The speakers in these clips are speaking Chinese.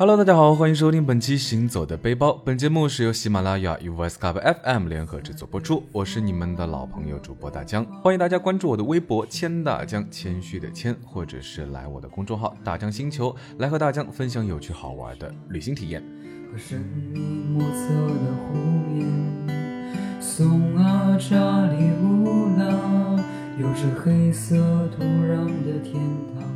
Hello，大家好，欢迎收听本期《行走的背包》。本节目是由喜马拉雅与 Voice Club FM 联合制作播出。我是你们的老朋友主播大江，欢迎大家关注我的微博“谦大江”，谦虚的谦，或者是来我的公众号“大江星球”，来和大江分享有趣好玩的旅行体验。神秘莫测的红颜，送啊扎里乌拉，有着黑色土壤的天堂。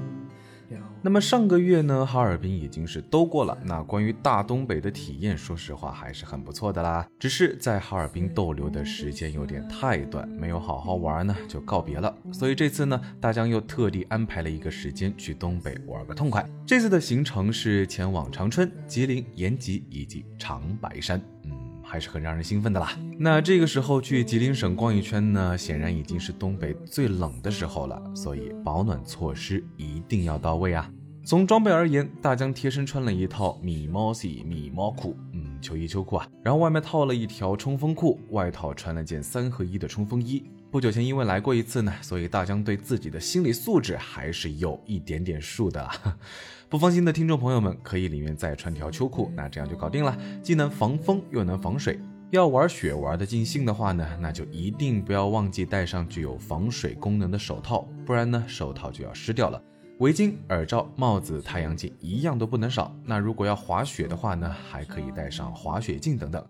那么上个月呢，哈尔滨已经是都过了。那关于大东北的体验，说实话还是很不错的啦。只是在哈尔滨逗留的时间有点太短，没有好好玩呢，就告别了。所以这次呢，大江又特地安排了一个时间去东北玩个痛快。这次的行程是前往长春、吉林、延吉以及长白山。嗯。还是很让人兴奋的啦。那这个时候去吉林省逛一圈呢，显然已经是东北最冷的时候了，所以保暖措施一定要到位啊。从装备而言，大江贴身穿了一套米毛系米毛裤，嗯，秋衣秋裤啊，然后外面套了一条冲锋裤，外套穿了件三合一的冲锋衣。不久前因为来过一次呢，所以大江对自己的心理素质还是有一点点数的。不放心的听众朋友们，可以里面再穿条秋裤，那这样就搞定了，既能防风又能防水。要玩雪玩的尽兴的话呢，那就一定不要忘记戴上具有防水功能的手套，不然呢手套就要湿掉了。围巾、耳罩、帽子、太阳镜一样都不能少。那如果要滑雪的话呢，还可以带上滑雪镜等等。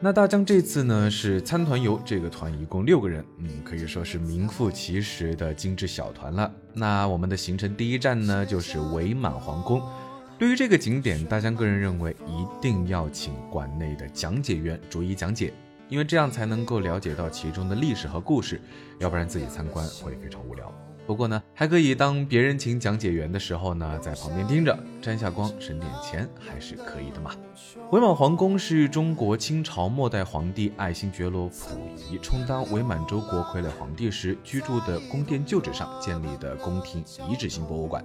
那大江这次呢是参团游，这个团一共六个人，嗯，可以说是名副其实的精致小团了。那我们的行程第一站呢就是伪满皇宫。对于这个景点，大江个人认为一定要请馆内的讲解员逐一讲解，因为这样才能够了解到其中的历史和故事，要不然自己参观会非常无聊。不过呢，还可以当别人请讲解员的时候呢，在旁边盯着，沾下光，省点钱，还是可以的嘛。伪满皇宫是中国清朝末代皇帝爱新觉罗溥仪充当伪满洲国傀儡皇帝时居住的宫殿旧址上建立的宫廷遗址性博物馆。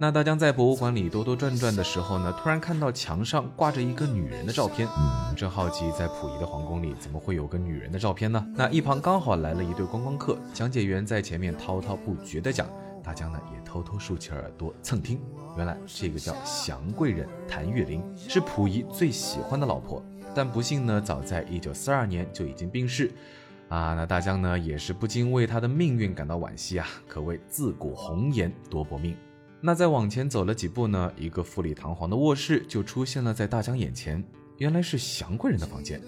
那大江在博物馆里兜兜转转的时候呢，突然看到墙上挂着一个女人的照片，嗯，正好奇在溥仪的皇宫里怎么会有个女人的照片呢？那一旁刚好来了一对观光客，讲解员在前面滔滔不绝的讲，大江呢也偷偷竖起耳朵蹭听。原来这个叫祥贵人谭玉玲是溥仪最喜欢的老婆，但不幸呢，早在一九四二年就已经病逝。啊，那大江呢也是不禁为他的命运感到惋惜啊，可谓自古红颜多薄命。那再往前走了几步呢？一个富丽堂皇的卧室就出现了在大江眼前，原来是祥贵人的房间。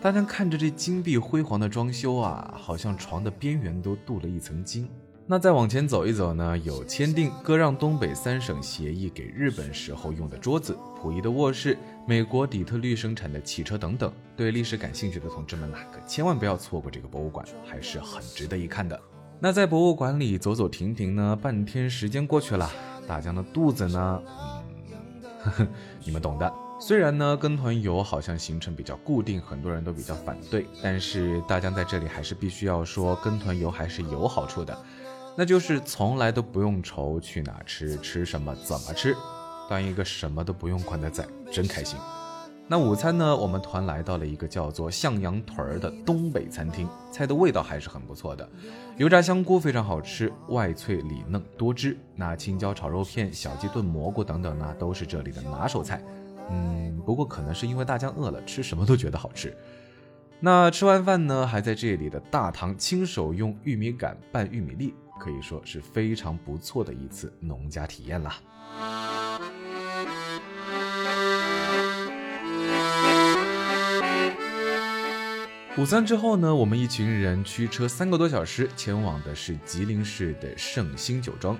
大江看着这金碧辉煌的装修啊，好像床的边缘都镀了一层金。那再往前走一走呢？有签订割让东北三省协议给日本时候用的桌子，溥仪的卧室，美国底特律生产的汽车等等。对历史感兴趣的同志们呐，可千万不要错过这个博物馆，还是很值得一看的。那在博物馆里走走停停呢，半天时间过去了，大江的肚子呢，嗯，呵 呵你们懂的。虽然呢跟团游好像行程比较固定，很多人都比较反对，但是大江在这里还是必须要说，跟团游还是有好处的，那就是从来都不用愁去哪吃、吃什么、怎么吃，当一个什么都不用管的仔，真开心。那午餐呢？我们团来到了一个叫做向阳屯儿的东北餐厅，菜的味道还是很不错的，油炸香菇非常好吃，外脆里嫩多汁。那青椒炒肉片、小鸡炖蘑菇等等呢，都是这里的拿手菜。嗯，不过可能是因为大江饿了，吃什么都觉得好吃。那吃完饭呢，还在这里的大堂亲手用玉米杆拌玉米粒，可以说是非常不错的一次农家体验了。午餐之后呢，我们一群人驱车三个多小时前往的是吉林市的圣心酒庄。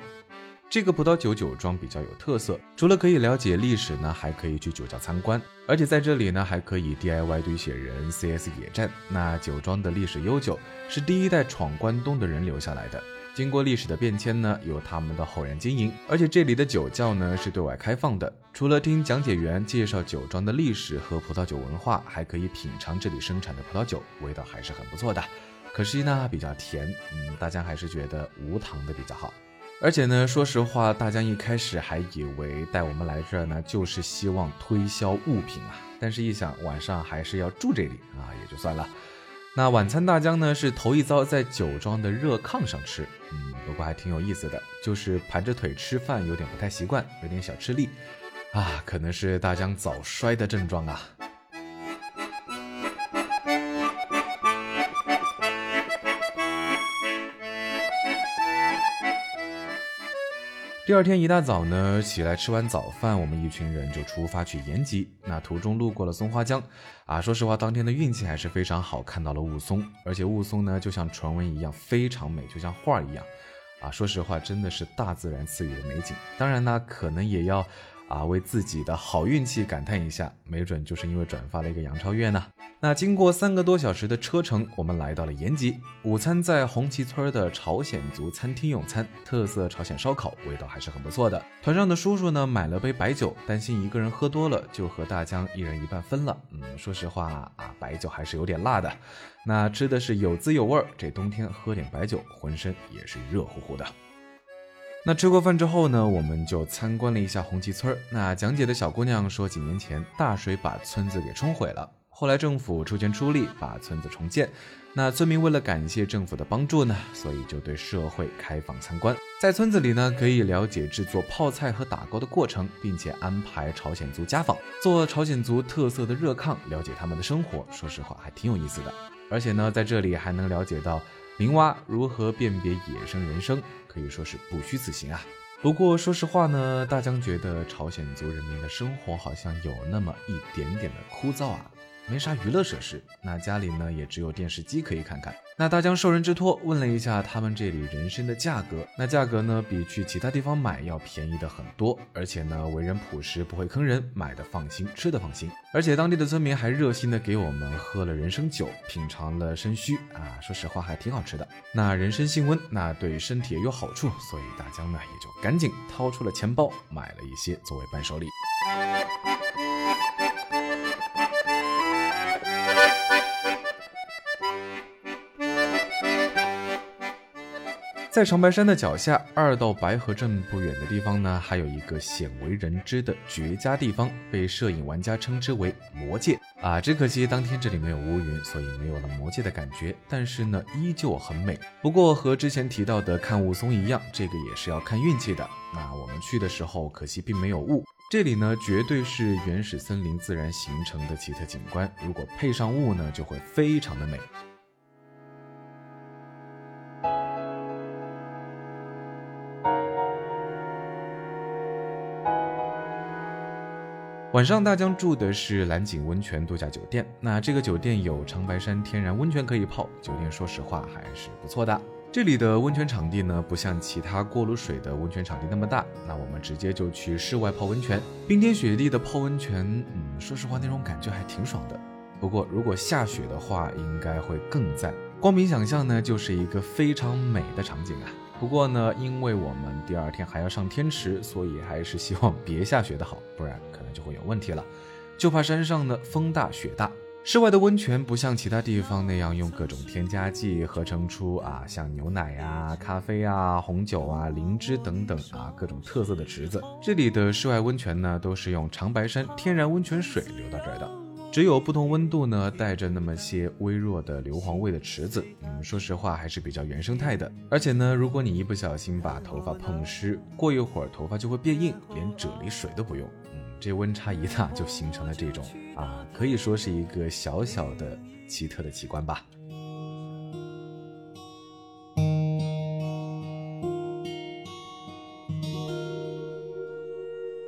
这个葡萄酒酒庄比较有特色，除了可以了解历史呢，还可以去酒窖参观，而且在这里呢，还可以 DIY 堆雪人、CS 野战。那酒庄的历史悠久，是第一代闯关东的人留下来的。经过历史的变迁呢，由他们的后人经营，而且这里的酒窖呢是对外开放的。除了听讲解员介绍酒庄的历史和葡萄酒文化，还可以品尝这里生产的葡萄酒，味道还是很不错的。可惜呢比较甜，嗯，大家还是觉得无糖的比较好。而且呢，说实话，大家一开始还以为带我们来这儿呢，就是希望推销物品啊。但是，一想晚上还是要住这里啊，也就算了。那晚餐大江呢是头一遭在酒庄的热炕上吃，嗯，不过还挺有意思的，就是盘着腿吃饭有点不太习惯，有点小吃力，啊，可能是大江早衰的症状啊。第二天一大早呢，起来吃完早饭，我们一群人就出发去延吉。那途中路过了松花江，啊，说实话，当天的运气还是非常好，看到了雾凇，而且雾凇呢就像传闻一样非常美，就像画一样，啊，说实话，真的是大自然赐予的美景。当然呢，可能也要。啊，为自己的好运气感叹一下，没准就是因为转发了一个杨超越呢。那经过三个多小时的车程，我们来到了延吉。午餐在红旗村的朝鲜族餐厅用餐，特色朝鲜烧烤，味道还是很不错的。团上的叔叔呢，买了杯白酒，担心一个人喝多了，就和大江一人一半分了。嗯，说实话啊，白酒还是有点辣的。那吃的是有滋有味儿，这冬天喝点白酒，浑身也是热乎乎的。那吃过饭之后呢，我们就参观了一下红旗村。那讲解的小姑娘说，几年前大水把村子给冲毁了，后来政府出钱出力把村子重建。那村民为了感谢政府的帮助呢，所以就对社会开放参观。在村子里呢，可以了解制作泡菜和打糕的过程，并且安排朝鲜族家访，做朝鲜族特色的热炕，了解他们的生活。说实话，还挺有意思的。而且呢，在这里还能了解到。林蛙如何辨别野生人参，可以说是不虚此行啊。不过说实话呢，大江觉得朝鲜族人民的生活好像有那么一点点的枯燥啊。没啥娱乐设施，那家里呢也只有电视机可以看看。那大江受人之托问了一下他们这里人参的价格，那价格呢比去其他地方买要便宜的很多，而且呢为人朴实，不会坑人，买的放心，吃的放心。而且当地的村民还热心的给我们喝了人参酒，品尝了参须啊，说实话还挺好吃的。那人参性温，那对身体也有好处，所以大江呢也就赶紧掏出了钱包买了一些作为伴手礼。在长白山的脚下，二道白河镇不远的地方呢，还有一个鲜为人知的绝佳地方，被摄影玩家称之为魔界啊。只可惜当天这里没有乌云，所以没有了魔界的感觉。但是呢，依旧很美。不过和之前提到的看雾凇一样，这个也是要看运气的。那我们去的时候，可惜并没有雾。这里呢，绝对是原始森林自然形成的奇特景观。如果配上雾呢，就会非常的美。晚上大江住的是蓝景温泉度假酒店，那这个酒店有长白山天然温泉可以泡，酒店说实话还是不错的。这里的温泉场地呢，不像其他锅炉水的温泉场地那么大，那我们直接就去室外泡温泉，冰天雪地的泡温泉，嗯，说实话那种感觉还挺爽的。不过如果下雪的话，应该会更赞。光凭想象呢，就是一个非常美的场景啊。不过呢，因为我们第二天还要上天池，所以还是希望别下雪的好，不然可能就会有问题了。就怕山上呢风大雪大。室外的温泉不像其他地方那样用各种添加剂合成出啊，像牛奶呀、咖啡啊、红酒啊、灵芝等等啊各种特色的池子。这里的室外温泉呢，都是用长白山天然温泉水流到这儿的。只有不同温度呢，带着那么些微弱的硫磺味的池子，嗯，说实话还是比较原生态的。而且呢，如果你一不小心把头发碰湿，过一会儿头发就会变硬，连啫喱水都不用。嗯，这温差一大就形成了这种啊，可以说是一个小小的奇特的奇观吧。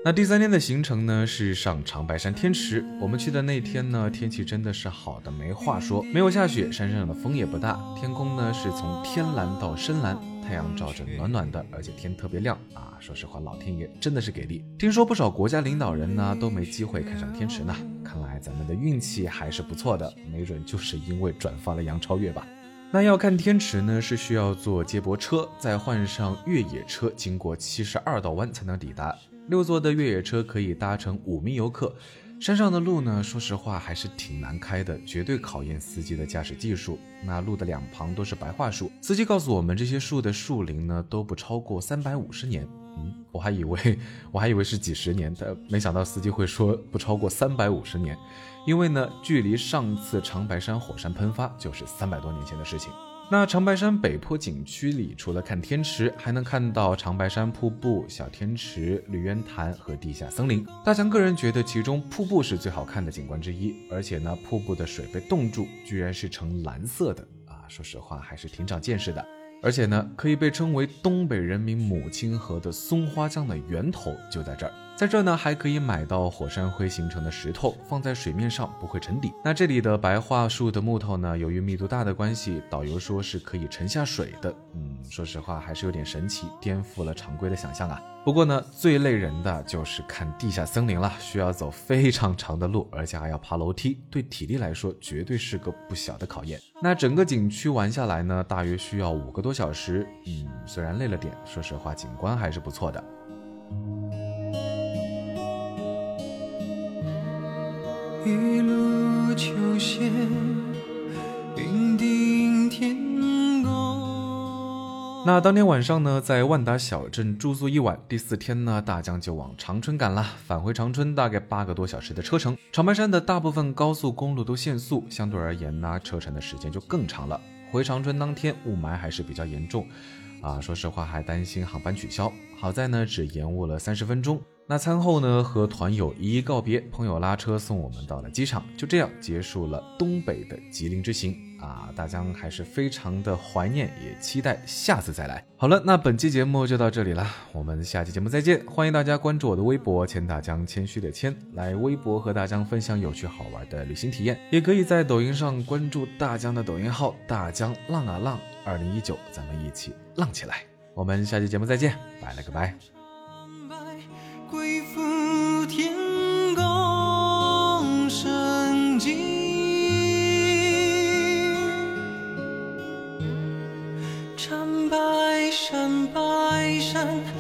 那第三天的行程呢，是上长白山天池。我们去的那天呢，天气真的是好的没话说，没有下雪，山上的风也不大，天空呢是从天蓝到深蓝，太阳照着暖暖的，而且天特别亮啊！说实话，老天爷真的是给力。听说不少国家领导人呢都没机会看上天池呢，看来咱们的运气还是不错的，没准就是因为转发了杨超越吧。那要看天池呢，是需要坐接驳车，再换上越野车，经过七十二道弯才能抵达。六座的越野车可以搭乘五名游客。山上的路呢，说实话还是挺难开的，绝对考验司机的驾驶技术。那路的两旁都是白桦树，司机告诉我们，这些树的树龄呢都不超过三百五十年。嗯，我还以为我还以为是几十年，但没想到司机会说不超过三百五十年，因为呢，距离上次长白山火山喷发就是三百多年前的事情。那长白山北坡景区里，除了看天池，还能看到长白山瀑布、小天池、绿渊潭和地下森林。大强个人觉得其中瀑布是最好看的景观之一，而且呢，瀑布的水被冻住，居然是呈蓝色的啊！说实话，还是挺长见识的。而且呢，可以被称为东北人民母亲河的松花江的源头就在这儿。在这呢，还可以买到火山灰形成的石头，放在水面上不会沉底。那这里的白桦树的木头呢，由于密度大的关系，导游说是可以沉下水的。嗯，说实话还是有点神奇，颠覆了常规的想象啊。不过呢，最累人的就是看地下森林了，需要走非常长的路，而且还要爬楼梯，对体力来说绝对是个不小的考验。那整个景区玩下来呢，大约需要五个多小时。嗯，虽然累了点，说实话景观还是不错的。一路秋歇，云顶天宫。那当天晚上呢，在万达小镇住宿一晚，第四天呢，大江就往长春赶了。返回长春大概八个多小时的车程。长白山的大部分高速公路都限速，相对而言呢，车程的时间就更长了。回长春当天雾霾还是比较严重，啊，说实话还担心航班取消。好在呢，只延误了三十分钟。那餐后呢，和团友一一告别，朋友拉车送我们到了机场，就这样结束了东北的吉林之行啊！大江还是非常的怀念，也期待下次再来。好了，那本期节目就到这里了，我们下期节目再见！欢迎大家关注我的微博“钱大江”，谦虚的谦，来微博和大江分享有趣好玩的旅行体验，也可以在抖音上关注大江的抖音号“大江浪啊浪二零一九”，咱们一起浪起来！我们下期节目再见，拜了个拜。归附天宫圣境，长白山，白山。